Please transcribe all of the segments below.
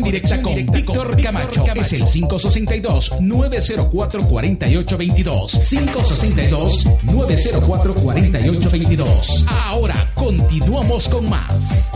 Conexión directa con Víctor Camacho es el 562-904-4822. 562-904-4822. Ahora continuamos con más.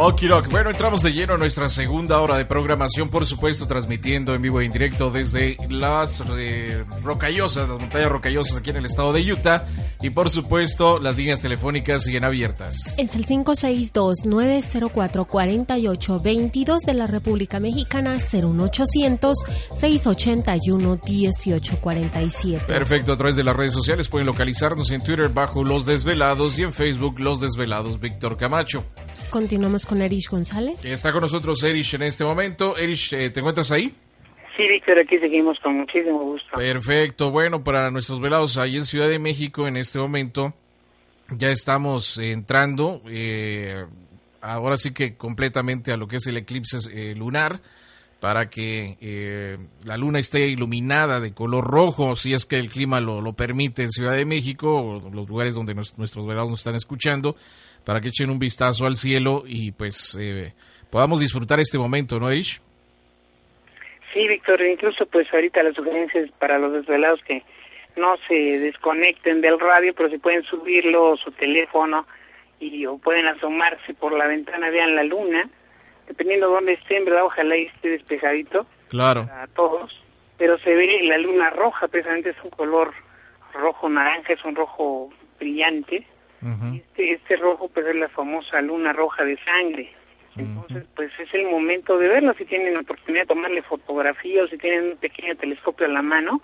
Okirok. Bueno, entramos de lleno a nuestra segunda hora de programación, por supuesto, transmitiendo en vivo e en directo desde las eh, rocallosas, las montañas rocallosas aquí en el estado de Utah. Y por supuesto, las líneas telefónicas siguen abiertas. Es el 562-904-4822 de la República Mexicana, 01800-681-1847. Perfecto, a través de las redes sociales pueden localizarnos en Twitter bajo Los Desvelados y en Facebook Los Desvelados Víctor Camacho. Continuamos con Erish González. Está con nosotros Erish en este momento. Erish, eh, ¿te encuentras ahí? Sí, Víctor, aquí seguimos con muchísimo gusto. Perfecto. Bueno, para nuestros velados ahí en Ciudad de México en este momento ya estamos entrando, eh, ahora sí que completamente a lo que es el eclipse eh, lunar para que eh, la luna esté iluminada de color rojo, si es que el clima lo, lo permite en Ciudad de México o los lugares donde nuestros velados nos están escuchando, para que echen un vistazo al cielo y pues eh, podamos disfrutar este momento, ¿no, Ish? Sí, Víctor, incluso pues ahorita las sugerencias para los desvelados que no se desconecten del radio, pero si pueden subirlo su teléfono y o pueden asomarse por la ventana, vean la luna, dependiendo de dónde estén, ¿verdad? Ojalá y esté despejadito Claro. a todos, pero se ve la luna roja, precisamente es un color rojo naranja, es un rojo brillante. Ujú. Este, este rojo pues es la famosa luna roja de sangre. Entonces, pues es el momento de verlo. Si tienen la oportunidad de tomarle fotografía o si tienen un pequeño telescopio a la mano,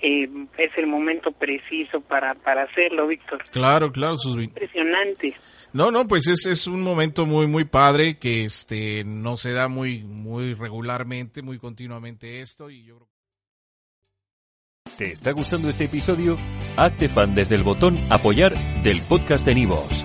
eh, es el momento preciso para, para hacerlo, Víctor. Claro, claro, sus Impresionante. No, no, pues es, es un momento muy, muy padre que este no se da muy, muy regularmente, muy continuamente esto y yo creo ¿Te está gustando este episodio? Hazte fan desde el botón Apoyar del podcast de Nivos.